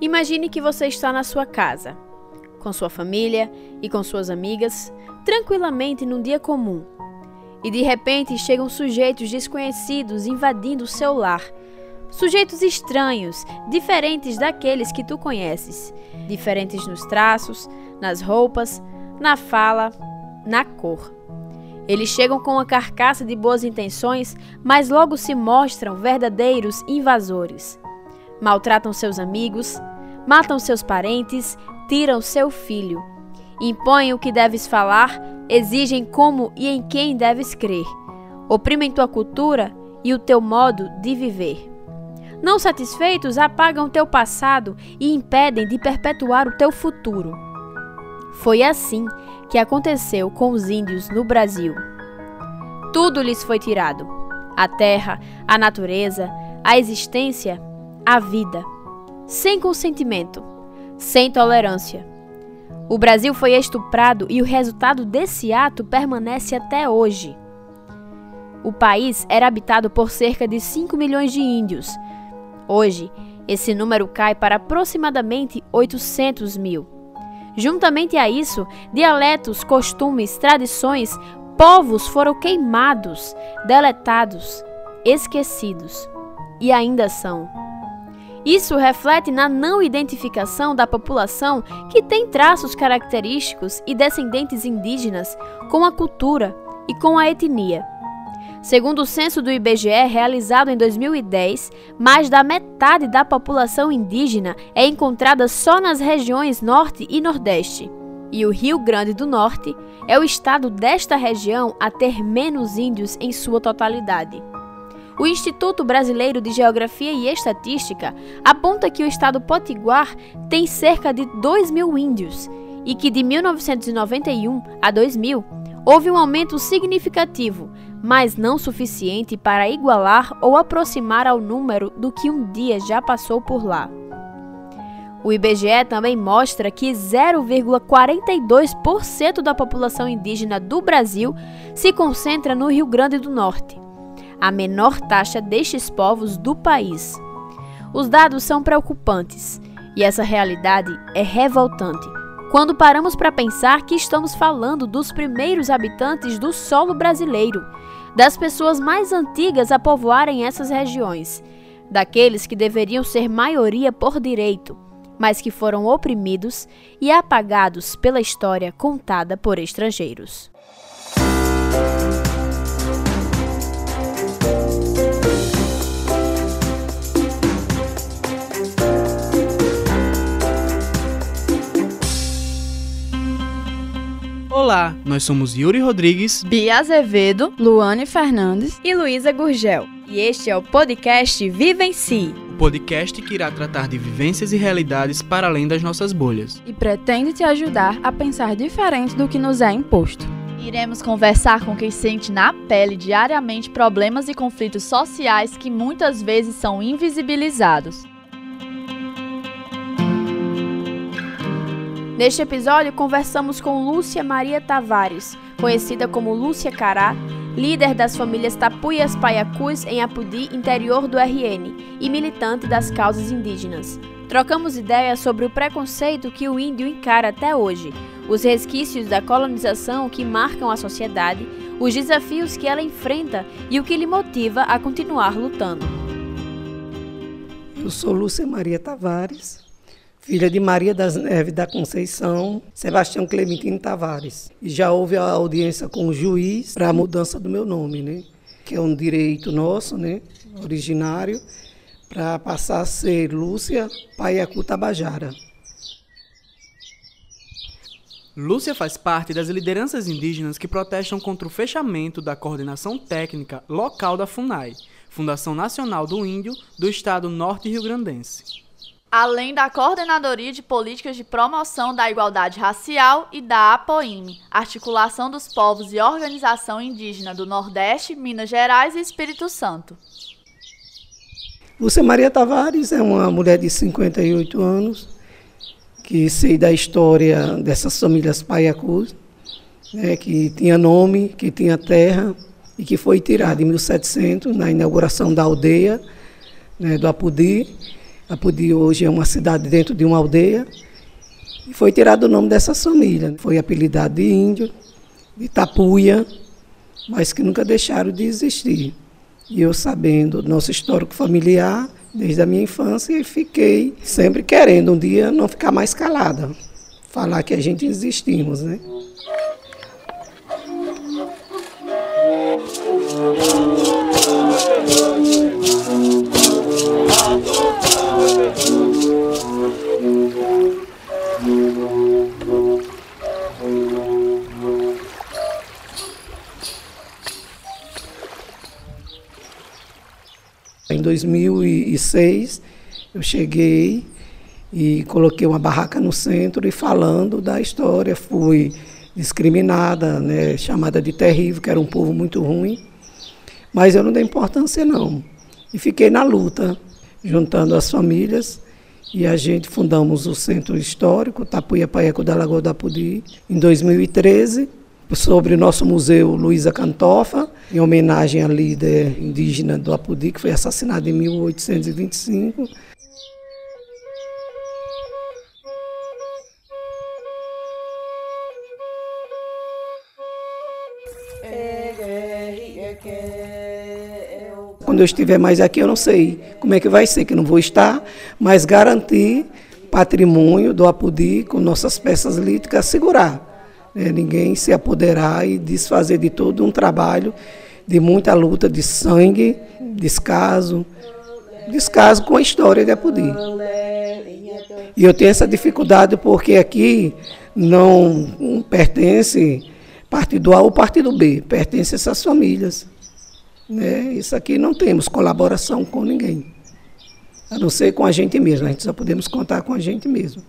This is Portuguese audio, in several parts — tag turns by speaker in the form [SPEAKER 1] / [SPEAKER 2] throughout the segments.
[SPEAKER 1] Imagine que você está na sua casa, com sua família e com suas amigas, tranquilamente num dia comum. E de repente chegam sujeitos desconhecidos invadindo o seu lar. Sujeitos estranhos, diferentes daqueles que tu conheces, diferentes nos traços, nas roupas, na fala, na cor. Eles chegam com uma carcaça de boas intenções, mas logo se mostram verdadeiros invasores. Maltratam seus amigos, matam seus parentes, tiram seu filho. Impõem o que deves falar, exigem como e em quem deves crer. Oprimem tua cultura e o teu modo de viver. Não satisfeitos, apagam teu passado e impedem de perpetuar o teu futuro. Foi assim que aconteceu com os índios no Brasil. Tudo lhes foi tirado: a terra, a natureza, a existência, a vida sem consentimento, sem tolerância. O Brasil foi estuprado e o resultado desse ato permanece até hoje. O país era habitado por cerca de 5 milhões de índios. Hoje, esse número cai para aproximadamente 800 mil. Juntamente a isso, dialetos, costumes, tradições, povos foram queimados, deletados, esquecidos. E ainda são. Isso reflete na não identificação da população que tem traços característicos e descendentes indígenas com a cultura e com a etnia. Segundo o censo do IBGE realizado em 2010, mais da metade da população indígena é encontrada só nas regiões Norte e Nordeste. E o Rio Grande do Norte é o estado desta região a ter menos índios em sua totalidade. O Instituto Brasileiro de Geografia e Estatística aponta que o estado potiguar tem cerca de 2 mil índios e que de 1991 a 2000 houve um aumento significativo, mas não suficiente para igualar ou aproximar ao número do que um dia já passou por lá. O IBGE também mostra que 0,42% da população indígena do Brasil se concentra no Rio Grande do Norte a menor taxa destes povos do país. Os dados são preocupantes e essa realidade é revoltante quando paramos para pensar que estamos falando dos primeiros habitantes do solo brasileiro, das pessoas mais antigas a povoarem essas regiões, daqueles que deveriam ser maioria por direito, mas que foram oprimidos e apagados pela história contada por estrangeiros.
[SPEAKER 2] Olá, nós somos Yuri Rodrigues,
[SPEAKER 3] Bia Azevedo, Luane Fernandes
[SPEAKER 1] e Luísa Gurgel. E este é o podcast Viva em Si.
[SPEAKER 2] O podcast que irá tratar de vivências e realidades para além das nossas bolhas.
[SPEAKER 3] E pretende te ajudar a pensar diferente do que nos é imposto.
[SPEAKER 4] Iremos conversar com quem sente na pele diariamente problemas e conflitos sociais que muitas vezes são invisibilizados.
[SPEAKER 1] Neste episódio, conversamos com Lúcia Maria Tavares, conhecida como Lúcia Cará, líder das famílias Tapuias Paiacus em Apudi, interior do RN, e militante das causas indígenas. Trocamos ideias sobre o preconceito que o índio encara até hoje, os resquícios da colonização que marcam a sociedade, os desafios que ela enfrenta e o que lhe motiva a continuar lutando.
[SPEAKER 5] Eu sou Lúcia Maria Tavares, filha de Maria das Neves da Conceição, Sebastião Clementino Tavares. E já houve a audiência com o juiz para a mudança do meu nome, né? Que é um direito nosso, né? Originário, para passar a ser Lúcia Paiacu Tabajara.
[SPEAKER 2] Lúcia faz parte das lideranças indígenas que protestam contra o fechamento da coordenação técnica local da FUNAI, Fundação Nacional do Índio do Estado Norte Rio Grandense
[SPEAKER 4] além da Coordenadoria de Políticas de Promoção da Igualdade Racial e da APOIME, Articulação dos Povos e Organização Indígena do Nordeste, Minas Gerais e Espírito Santo.
[SPEAKER 5] Lúcia Maria Tavares é uma mulher de 58 anos, que sei da história dessas famílias Paiacus, né, que tinha nome, que tinha terra, e que foi tirada em 1700, na inauguração da aldeia né, do Apudi, Apudi hoje é uma cidade dentro de uma aldeia. E foi tirado o nome dessa família. Foi apelidado de índio, de tapuia, mas que nunca deixaram de existir. E eu sabendo nosso histórico familiar, desde a minha infância, fiquei sempre querendo um dia não ficar mais calada. Falar que a gente existimos, né? Em 2006, eu cheguei e coloquei uma barraca no centro e falando da história. Fui discriminada, né, chamada de terrível, que era um povo muito ruim. Mas eu não dei importância, não. E fiquei na luta, juntando as famílias. E a gente fundamos o Centro Histórico Tapuia Paeco da Lagoa da Pudi em 2013 sobre o nosso museu Luísa Cantofa, em homenagem à líder indígena do Apudi, que foi assassinada em 1825. Quando eu estiver mais aqui, eu não sei como é que vai ser, que não vou estar, mas garantir patrimônio do Apudi com nossas peças líticas, segurar né, ninguém se apoderar e desfazer de todo um trabalho de muita luta de sangue, descaso, descaso com a história de Apodi. E eu tenho essa dificuldade porque aqui não pertence partido A ou partido B, pertence essas famílias. Né? Isso aqui não temos colaboração com ninguém, a não ser com a gente mesmo, a gente só podemos contar com a gente mesmo.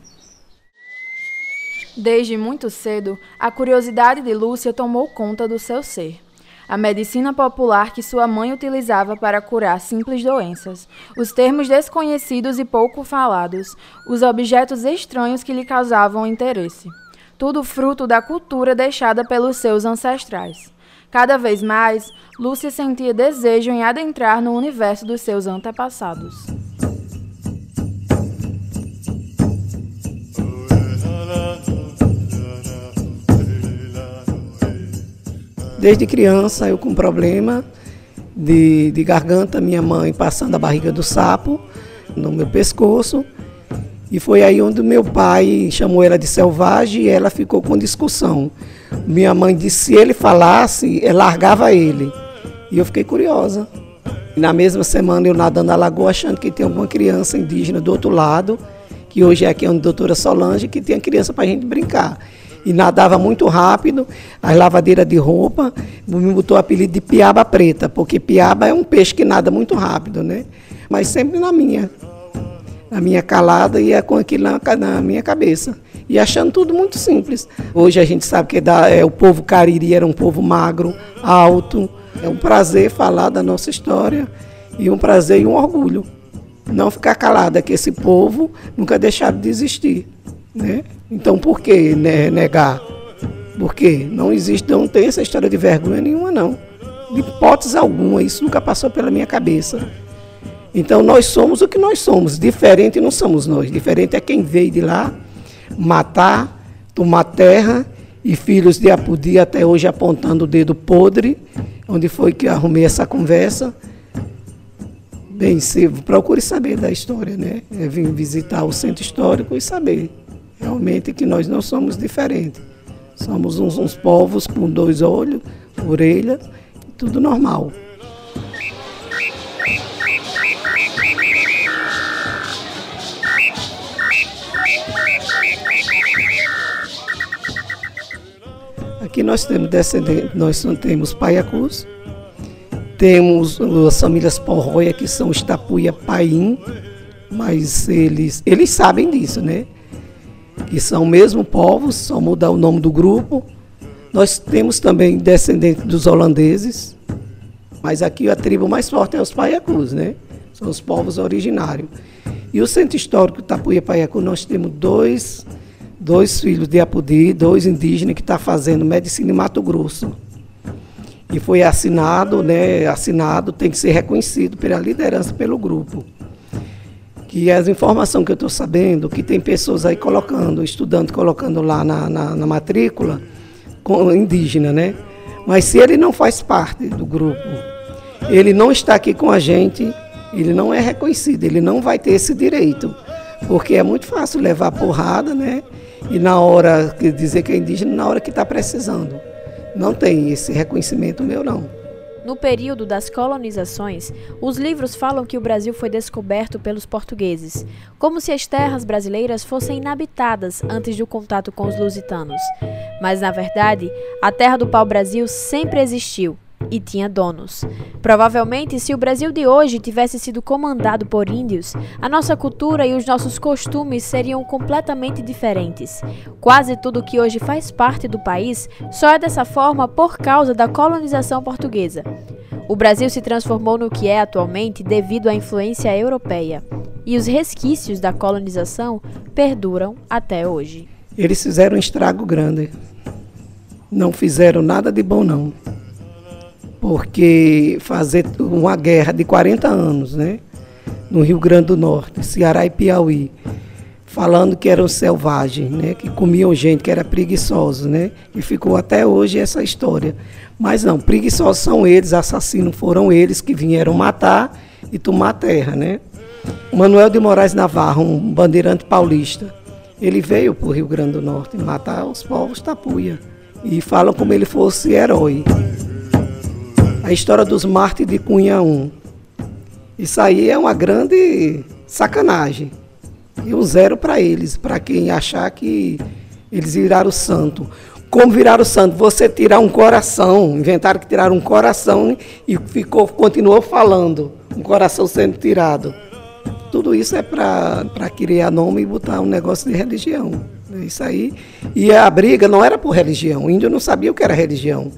[SPEAKER 3] Desde muito cedo, a curiosidade de Lúcia tomou conta do seu ser. A medicina popular que sua mãe utilizava para curar simples doenças, os termos desconhecidos e pouco falados, os objetos estranhos que lhe causavam interesse. Tudo fruto da cultura deixada pelos seus ancestrais. Cada vez mais, Lúcia sentia desejo em adentrar no universo dos seus antepassados.
[SPEAKER 5] Desde criança eu com problema de, de garganta, minha mãe passando a barriga do sapo no meu pescoço. E foi aí onde meu pai chamou ela de selvagem e ela ficou com discussão. Minha mãe disse se ele falasse, ela largava ele. E eu fiquei curiosa. Na mesma semana eu nadando na lagoa achando que tem alguma criança indígena do outro lado, que hoje é aqui onde a doutora Solange, que tem a criança para a gente brincar e nadava muito rápido, as lavadeiras de roupa, me botou o apelido de piaba preta, porque piaba é um peixe que nada muito rápido, né? Mas sempre na minha, na minha calada e com aquilo na, na minha cabeça. E achando tudo muito simples. Hoje a gente sabe que da, é, o povo cariri era um povo magro, alto. É um prazer falar da nossa história e um prazer e um orgulho. Não ficar calada, que esse povo nunca deixaram de existir. Né? Então por que né, negar? Porque não existe, não tem essa história de vergonha nenhuma, não. De hipótese alguma, isso nunca passou pela minha cabeça. Então nós somos o que nós somos, diferente não somos nós. Diferente é quem veio de lá matar, tomar terra e filhos de Apudi até hoje apontando o dedo podre, onde foi que arrumei essa conversa. Bem, se, procure saber da história, né? É vir visitar o centro histórico e saber realmente que nós não somos diferentes. Somos uns, uns povos com dois olhos, orelha, tudo normal. Aqui nós temos descendentes, nós temos paiacus, temos as famílias porroia que são os tapuia paim, mas eles, eles sabem disso, né? que são mesmo povos, só mudar o nome do grupo. Nós temos também descendentes dos holandeses, mas aqui a tribo mais forte é os Paiacus, né? São os povos originários. E o Centro Histórico Tapuia Paiacu, nós temos dois, dois filhos de Apudi, dois indígenas que estão tá fazendo medicina em Mato Grosso. E foi assinado, né? Assinado, tem que ser reconhecido pela liderança, pelo grupo que as informações que eu estou sabendo, que tem pessoas aí colocando, estudando, colocando lá na, na, na matrícula, com, indígena, né? Mas se ele não faz parte do grupo, ele não está aqui com a gente, ele não é reconhecido, ele não vai ter esse direito. Porque é muito fácil levar porrada, né? E na hora, dizer que é indígena, na hora que está precisando. Não tem esse reconhecimento meu, não.
[SPEAKER 1] No período das colonizações, os livros falam que o Brasil foi descoberto pelos portugueses, como se as terras brasileiras fossem inabitadas antes do contato com os lusitanos. Mas, na verdade, a terra do pau-brasil sempre existiu e tinha donos. Provavelmente, se o Brasil de hoje tivesse sido comandado por índios, a nossa cultura e os nossos costumes seriam completamente diferentes. Quase tudo que hoje faz parte do país só é dessa forma por causa da colonização portuguesa. O Brasil se transformou no que é atualmente devido à influência europeia, e os resquícios da colonização perduram até hoje.
[SPEAKER 5] Eles fizeram um estrago grande. Não fizeram nada de bom, não porque fazer uma guerra de 40 anos, né? No Rio Grande do Norte, Ceará e Piauí, falando que eram selvagens, né? Que comiam gente, que era preguiçosos, né? E ficou até hoje essa história. Mas não, preguiçosos são eles, assassinos foram eles que vieram matar e tomar a terra, né? Manuel de Moraes Navarro, um bandeirante paulista, ele veio para o Rio Grande do Norte matar os povos tapuia. E falam como ele fosse herói a história dos mártires de Cunha 1. Isso aí é uma grande sacanagem. E um zero para eles, para quem achar que eles viraram santo. Como viraram santo? Você tirar um coração, inventaram que tiraram um coração e ficou, continuou falando, um coração sendo tirado. Tudo isso é para criar nome e botar um negócio de religião. Isso aí. E a briga não era por religião. O índio não sabia o que era religião.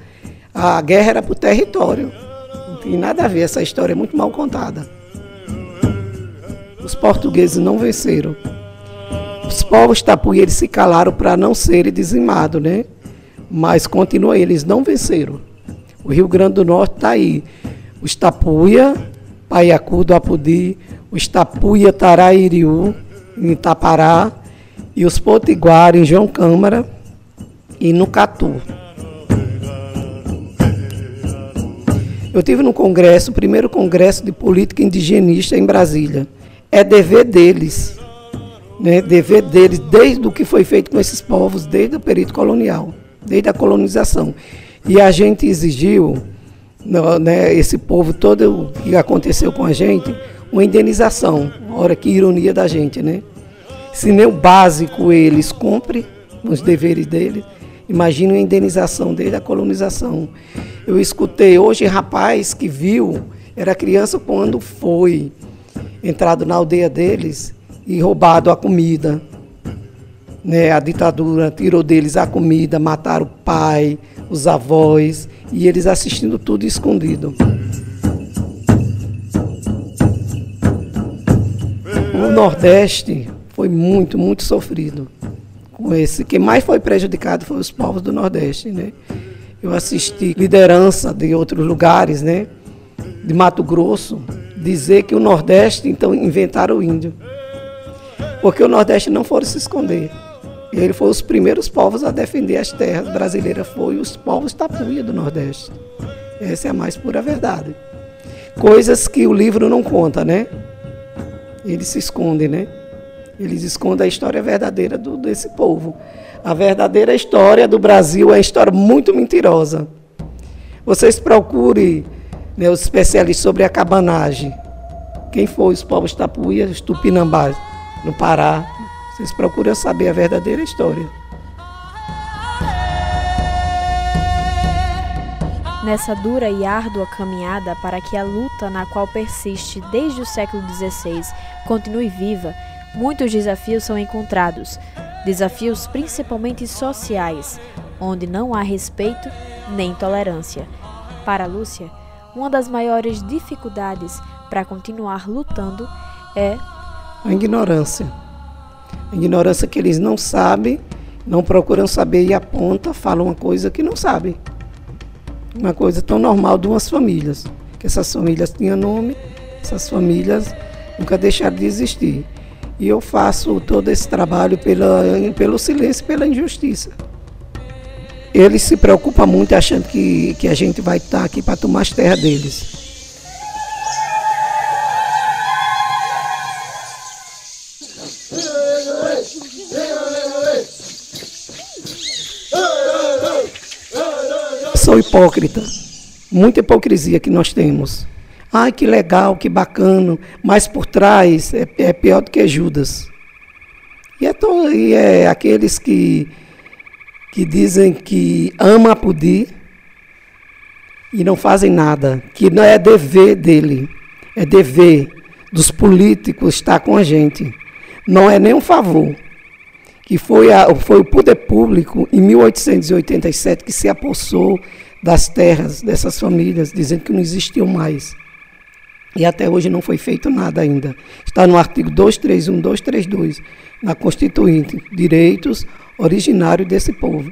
[SPEAKER 5] A guerra era por território. Não tem nada a ver, essa história é muito mal contada. Os portugueses não venceram. Os povos tapuí eles se calaram para não serem dizimados, né? Mas continua, eles não venceram. O Rio Grande do Norte está aí. Os Tapuia, Paiacu do Apudi, os Tapuia Tarairiú, em Itapará, e os Potiguara, em João Câmara, e no Catu. Eu tive no congresso, o primeiro congresso de política indigenista em Brasília. É dever deles, né? dever deles, desde o que foi feito com esses povos, desde o período colonial, desde a colonização. E a gente exigiu, né, esse povo todo o que aconteceu com a gente, uma indenização. Olha que ironia da gente, né? Se nem o básico eles cumprem, os deveres deles, Imagina a indenização desde a colonização. Eu escutei hoje rapaz que viu, era criança quando foi entrado na aldeia deles e roubado a comida. Né, a ditadura tirou deles a comida, mataram o pai, os avós, e eles assistindo tudo escondido. O Nordeste foi muito, muito sofrido com esse. Quem mais foi prejudicado foi os povos do Nordeste, né? Eu assisti liderança de outros lugares, né? De Mato Grosso, dizer que o Nordeste, então, inventaram o índio. Porque o Nordeste não foram se esconder. Ele foi os primeiros povos a defender as terras brasileiras, foi os povos tapuia do Nordeste. Essa é a mais pura verdade. Coisas que o livro não conta, né? Ele se esconde, né? Eles escondem a história verdadeira do, desse povo. A verdadeira história do Brasil é uma história muito mentirosa. Vocês procurem né, os especialistas sobre a cabanagem. Quem foi os povos tapuias, os tupinambás, no Pará. Vocês procuram saber a verdadeira história.
[SPEAKER 1] Nessa dura e árdua caminhada para que a luta na qual persiste desde o século XVI continue viva, muitos desafios são encontrados, desafios principalmente sociais, onde não há respeito nem tolerância. Para Lúcia, uma das maiores dificuldades para continuar lutando é
[SPEAKER 5] a ignorância. A ignorância que eles não sabem, não procuram saber e aponta, falam uma coisa que não sabem. Uma coisa tão normal de umas famílias, que essas famílias tinham nome, essas famílias nunca deixaram de existir. E eu faço todo esse trabalho pela, pelo silêncio e pela injustiça. Eles se preocupam muito achando que, que a gente vai estar aqui para tomar as terras deles. Sou hipócrita, muita hipocrisia que nós temos. Ai, que legal, que bacana, mas por trás é, é pior do que Judas. E é, to, e é aqueles que, que dizem que ama apudir e não fazem nada, que não é dever dele, é dever dos políticos estar com a gente. Não é nem um favor. Que foi, a, foi o poder público, em 1887, que se apossou das terras dessas famílias, dizendo que não existiam mais. E até hoje não foi feito nada ainda. Está no artigo 231, 232, na Constituinte, direitos originários desse povo.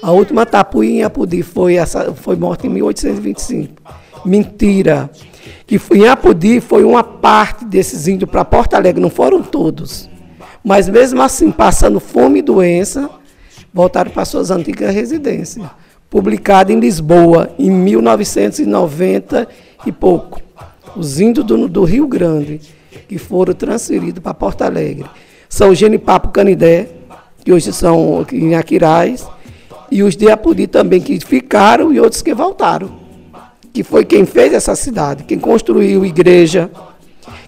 [SPEAKER 5] A última tapuinha em Apudi foi, essa, foi morta em 1825. Mentira que em Apodi foi uma parte desses índios para Porto Alegre, não foram todos. Mas mesmo assim, passando fome e doença, voltaram para suas antigas residências. Publicado em Lisboa em 1990 e pouco. Os índios do, do Rio Grande, que foram transferidos para Porto Alegre. São Genipapo Canidé, que hoje são em Aquiraz, e os de Apodi também, que ficaram e outros que voltaram que foi quem fez essa cidade, quem construiu igreja,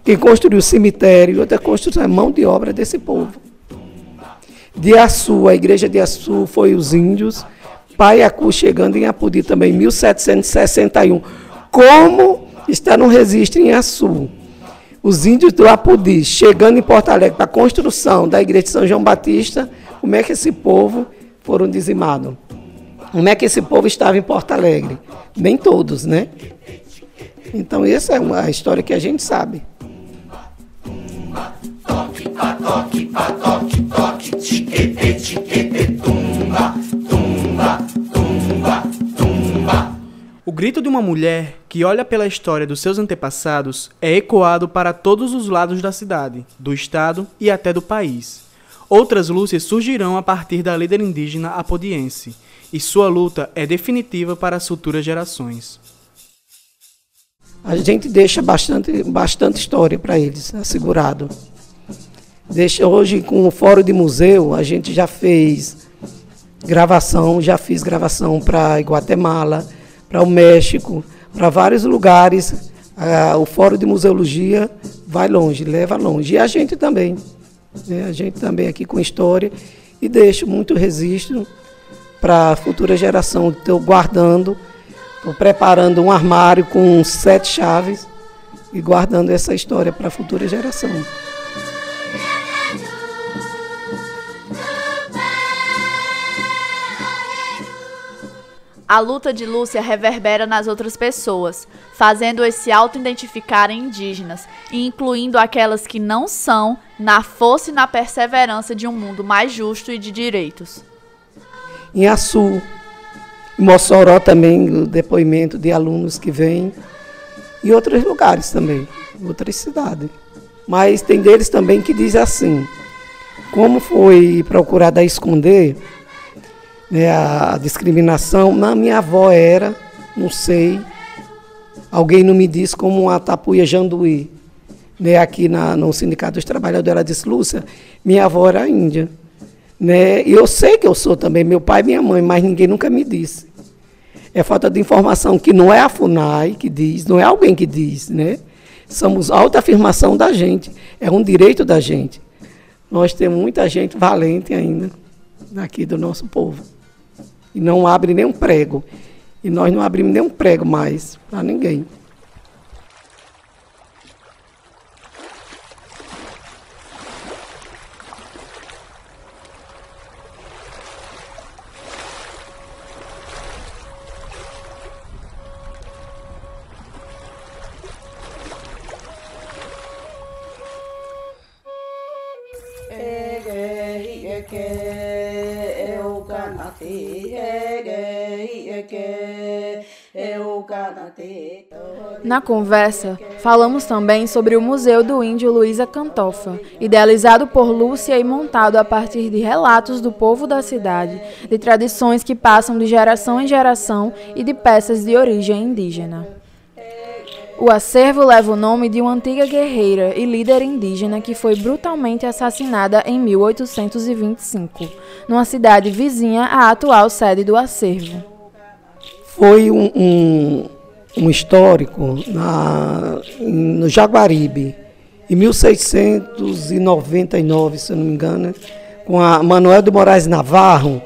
[SPEAKER 5] quem construiu cemitério, outra construção é mão de obra desse povo. De Açu, a igreja de Açu foi os índios, Paiacu chegando em Apudi também, 1761. Como está no registro em Açu? Os índios do Apudi chegando em Porto Alegre para a construção da igreja de São João Batista, como é que esse povo foram dizimados? Como é que esse povo estava em Porto Alegre? Nem todos, né? Então, essa é uma história que a gente sabe.
[SPEAKER 2] O grito de uma mulher que olha pela história dos seus antepassados é ecoado para todos os lados da cidade, do estado e até do país. Outras luzes surgirão a partir da líder indígena apodiense, e sua luta é definitiva para as futuras gerações.
[SPEAKER 5] A gente deixa bastante, bastante história para eles, assegurado. Deixa, hoje, com o Fórum de Museu, a gente já fez gravação, já fiz gravação para Guatemala, para o México, para vários lugares. Ah, o Fórum de Museologia vai longe, leva longe. E a gente também. Né? A gente também aqui com história. E deixo muito registro para a futura geração. Estou guardando, estou preparando um armário com sete chaves e guardando essa história para a futura geração.
[SPEAKER 4] A luta de Lúcia reverbera nas outras pessoas, fazendo-as se auto-identificarem indígenas e incluindo aquelas que não são, na força e na perseverança de um mundo mais justo e de direitos
[SPEAKER 5] em Açu, em Mossoró também, o depoimento de alunos que vêm, e outros lugares também, outras cidades. Mas tem deles também que diz assim, como foi procurada esconder né, a discriminação, na minha avó era, não sei, alguém não me disse como uma tapuia janduí, né, aqui na, no Sindicato dos Trabalhadores, ela disse, Lúcia, minha avó era índia. Né? Eu sei que eu sou também meu pai e minha mãe, mas ninguém nunca me disse. É falta de informação que não é a FUNAI que diz, não é alguém que diz, né? Somos autoafirmação da gente, é um direito da gente. Nós temos muita gente valente ainda aqui do nosso povo. E não abre nem um prego. E nós não abrimos nem um prego mais para ninguém.
[SPEAKER 3] Na conversa, falamos também sobre o Museu do Índio Luísa Cantofa, idealizado por Lúcia e montado a partir de relatos do povo da cidade, de tradições que passam de geração em geração e de peças de origem indígena. O acervo leva o nome de uma antiga guerreira e líder indígena que foi brutalmente assassinada em 1825, numa cidade vizinha à atual sede do acervo.
[SPEAKER 5] Foi um, um, um histórico na, no Jaguaribe, em 1699, se não me engano, com a Manuel de Moraes Navarro,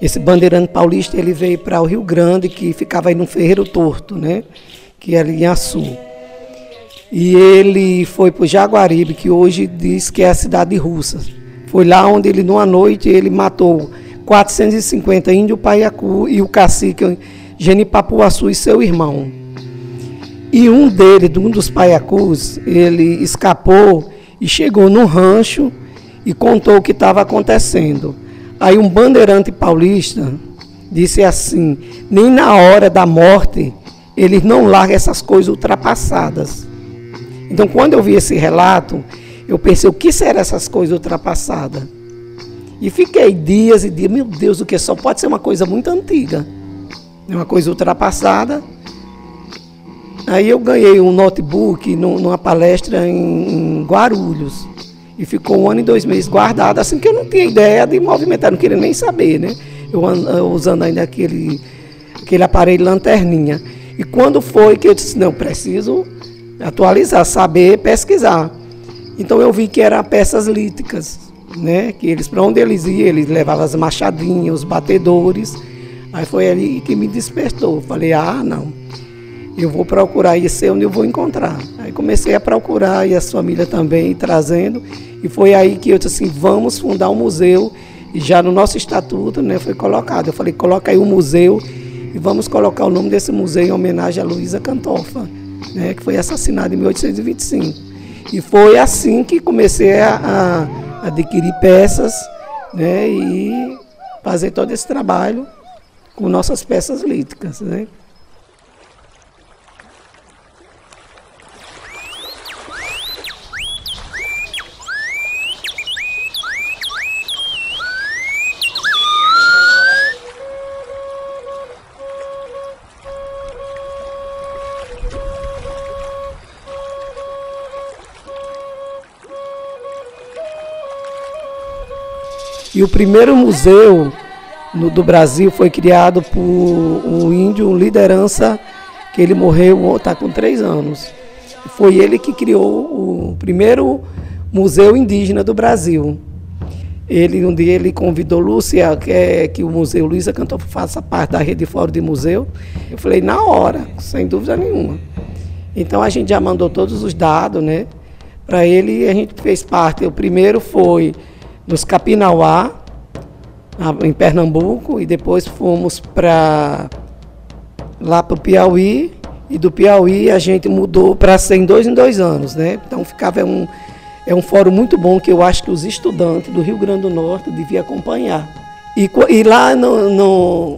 [SPEAKER 5] esse bandeirante paulista, ele veio para o Rio Grande, que ficava aí no Ferreiro Torto, né? Que era em Açu. E ele foi para o Jaguaribe, que hoje diz que é a cidade de Russas. Foi lá onde ele, numa noite, ele matou 450 índios Paiacu e o cacique Genipapuaçu e seu irmão. E um deles, um dos Paiacus, ele escapou e chegou no rancho e contou o que estava acontecendo. Aí um bandeirante paulista disse assim: nem na hora da morte eles não largam essas coisas ultrapassadas. Então, quando eu vi esse relato, eu pensei: o que serão essas coisas ultrapassadas? E fiquei dias e dias, meu Deus, o que só pode ser uma coisa muito antiga, uma coisa ultrapassada. Aí eu ganhei um notebook numa palestra em, Guarulhos. E ficou um ano e dois meses guardado, assim que eu não tinha ideia de movimentar, não queria nem saber, né? Eu usando ainda aquele, aquele aparelho lanterninha. E quando foi que eu disse, não, preciso atualizar, saber pesquisar. Então eu vi que eram peças líticas, né? Que eles, para onde eles iam, eles levavam as machadinhas, os batedores. Aí foi ali que me despertou. Falei, ah, não, eu vou procurar e sei onde eu vou encontrar. Aí comecei a procurar e a família também trazendo. E foi aí que eu disse assim, vamos fundar um museu. E já no nosso estatuto né, foi colocado. Eu falei, coloca aí um museu e vamos colocar o nome desse museu em homenagem a Luísa Cantofa, né, que foi assassinada em 1825. E foi assim que comecei a, a adquirir peças né, e fazer todo esse trabalho com nossas peças líticas. Né. E o primeiro museu no, do Brasil foi criado por um índio, um liderança, que ele morreu, está com três anos. Foi ele que criou o primeiro museu indígena do Brasil. Ele um dia ele convidou Lúcia, que, é, que o Museu Luísa Cantor faça parte da rede Fórum de Museu. Eu falei, na hora, sem dúvida nenhuma. Então a gente já mandou todos os dados, né? Para ele a gente fez parte. O primeiro foi nos Capinauá, em Pernambuco, e depois fomos para lá para o Piauí, e do Piauí a gente mudou para ser em dois em dois anos, né? Então ficava um, é um fórum muito bom que eu acho que os estudantes do Rio Grande do Norte deviam acompanhar. E, e lá no, no,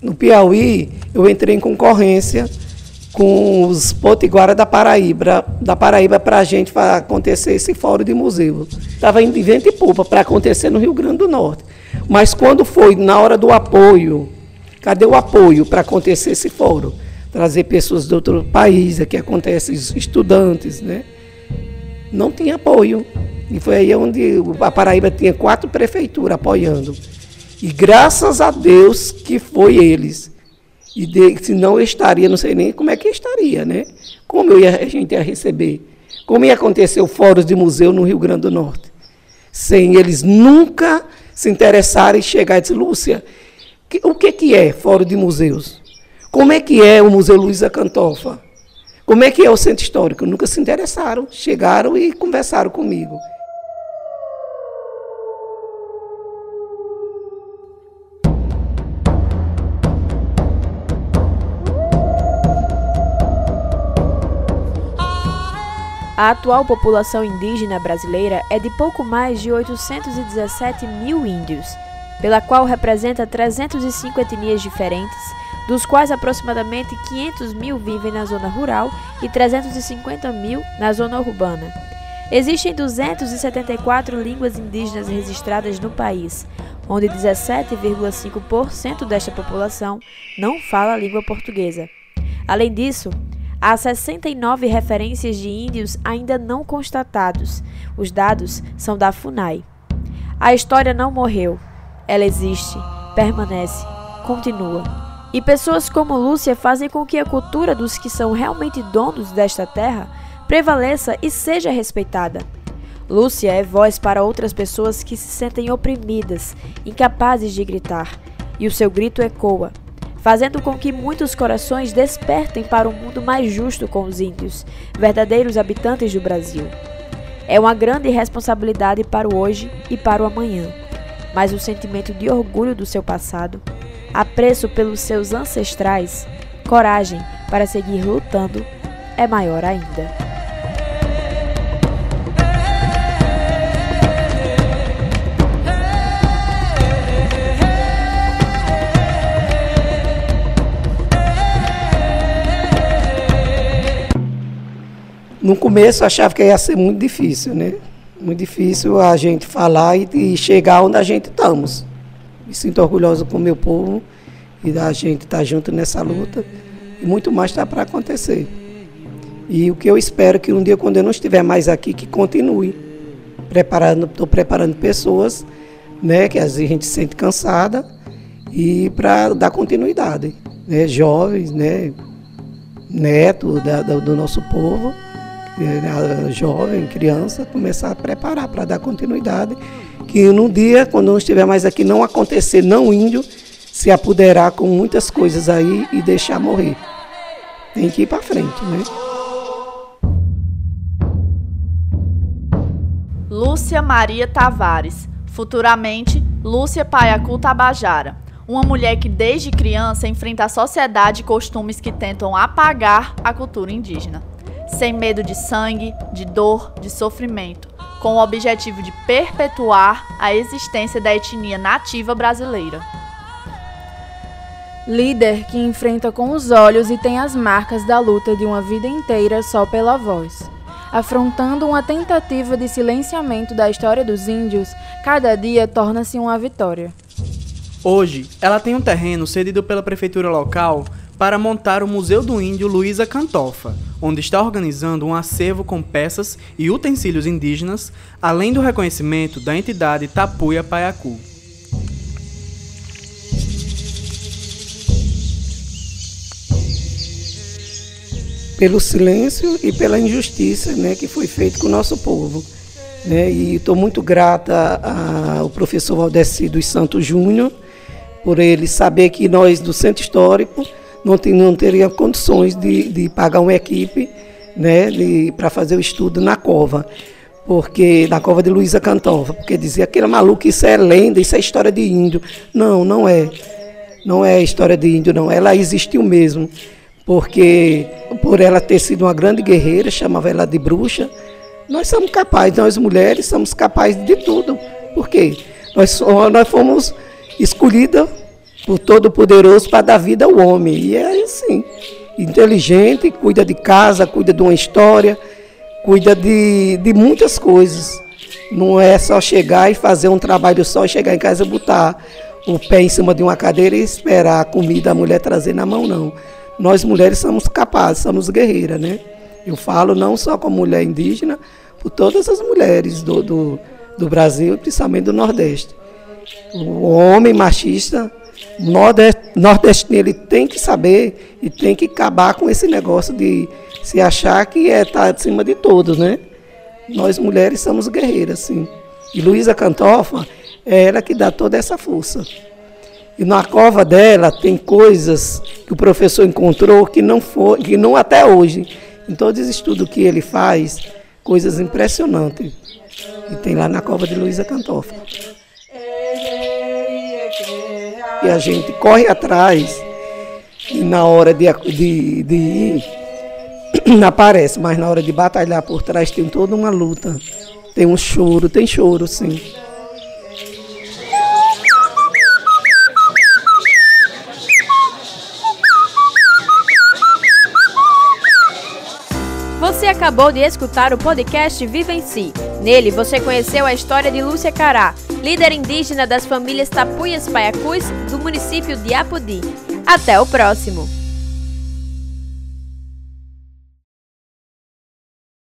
[SPEAKER 5] no Piauí eu entrei em concorrência com os potiguara da Paraíba, da Paraíba para a gente acontecer esse fórum de museu. Estava indo de vento e poupa para acontecer no Rio Grande do Norte. Mas quando foi na hora do apoio, cadê o apoio para acontecer esse fórum? Trazer pessoas de outro país, aqui acontece estudantes, né? Não tinha apoio. E foi aí onde a Paraíba tinha quatro prefeituras apoiando. E graças a Deus que foi eles e de, se não estaria, não sei nem como é que estaria, né? Como eu ia, a gente ia receber? Como ia acontecer o Fórum de Museu no Rio Grande do Norte? Sem eles nunca se interessarem e chegar e dizer, Lúcia, que, o que, que é Fórum de Museus? Como é que é o Museu Luiza Cantofa? Como é que é o Centro Histórico? Nunca se interessaram, chegaram e conversaram comigo.
[SPEAKER 1] A atual população indígena brasileira é de pouco mais de 817 mil índios, pela qual representa 305 etnias diferentes, dos quais aproximadamente 500 mil vivem na zona rural e 350 mil na zona urbana. Existem 274 línguas indígenas registradas no país, onde 17,5% desta população não fala a língua portuguesa. Além disso, há 69 referências de índios ainda não constatados. Os dados são da FUNAI. A história não morreu. Ela existe, permanece, continua. E pessoas como Lúcia fazem com que a cultura dos que são realmente donos desta terra prevaleça e seja respeitada. Lúcia é voz para outras pessoas que se sentem oprimidas, incapazes de gritar, e o seu grito ecoa, fazendo com que muitos corações despertem para um mundo mais justo com os índios, verdadeiros habitantes do Brasil. É uma grande responsabilidade para o hoje e para o amanhã, mas o sentimento de orgulho do seu passado, apreço pelos seus ancestrais, coragem para seguir lutando é maior ainda.
[SPEAKER 5] No começo eu achava que ia ser muito difícil, né? Muito difícil a gente falar e, e chegar onde a gente estamos. Me sinto orgulhoso com o meu povo e da gente estar tá junto nessa luta. E muito mais está para acontecer. E o que eu espero que um dia, quando eu não estiver mais aqui, que continue. Preparando, estou preparando pessoas, né, que às vezes a gente se sente cansada, e para dar continuidade. Né, jovens, né, neto da, da, do nosso povo jovem, criança, começar a preparar para dar continuidade. Que no dia, quando não estiver mais aqui, não acontecer, não índio, se apoderar com muitas coisas aí e deixar morrer. Tem que ir para frente, né?
[SPEAKER 4] Lúcia Maria Tavares, futuramente Lúcia Paiacu Tabajara, uma mulher que desde criança enfrenta a sociedade e costumes que tentam apagar a cultura indígena sem medo de sangue, de dor, de sofrimento, com o objetivo de perpetuar a existência da etnia nativa brasileira.
[SPEAKER 3] Líder que enfrenta com os olhos e tem as marcas da luta de uma vida inteira só pela voz. Afrontando uma tentativa de silenciamento da história dos índios, cada dia torna-se uma vitória.
[SPEAKER 2] Hoje, ela tem um terreno cedido pela prefeitura local para montar o Museu do Índio Luísa Cantofa, onde está organizando um acervo com peças e utensílios indígenas, além do reconhecimento da entidade Tapuia Paiacu.
[SPEAKER 5] Pelo silêncio e pela injustiça né, que foi feito com o nosso povo. Né? E estou muito grata ao professor Valdeci dos Santos Júnior, por ele saber que nós do Centro Histórico não, não teria condições de, de pagar uma equipe né, para fazer o estudo na cova, porque na cova de Luísa Cantova, porque dizia que era maluco, isso é lenda, isso é história de índio. Não, não é. Não é história de índio, não. Ela existiu mesmo, porque por ela ter sido uma grande guerreira, chamava ela de bruxa, nós somos capazes, nós mulheres somos capazes de tudo. Por quê? Nós, nós fomos escolhidas por Todo-Poderoso para dar vida ao homem. E é assim, inteligente, cuida de casa, cuida de uma história, cuida de, de muitas coisas. Não é só chegar e fazer um trabalho só chegar em casa e botar o pé em cima de uma cadeira e esperar a comida a mulher trazer na mão, não. Nós mulheres somos capazes, somos guerreiras, né? Eu falo não só como mulher indígena, por todas as mulheres do, do, do Brasil, principalmente do Nordeste. O homem machista nordestino ele tem que saber e tem que acabar com esse negócio de se achar que é tá acima de todos, né? Nós mulheres somos guerreiras, sim. E Luísa Cantofa é ela que dá toda essa força. E na cova dela tem coisas que o professor encontrou que não foi, que não até hoje, em todos os estudos que ele faz, coisas impressionantes. E tem lá na cova de Luísa Cantofa e a gente corre atrás e na hora de, de, de ir, aparece, mas na hora de batalhar por trás tem toda uma luta. Tem um choro, tem choro, sim.
[SPEAKER 1] Você acabou de escutar o podcast Viva em Si. Nele você conheceu a história de Lúcia Cará, líder indígena das famílias Tapuias Paiacus município de Apodi. Até o próximo!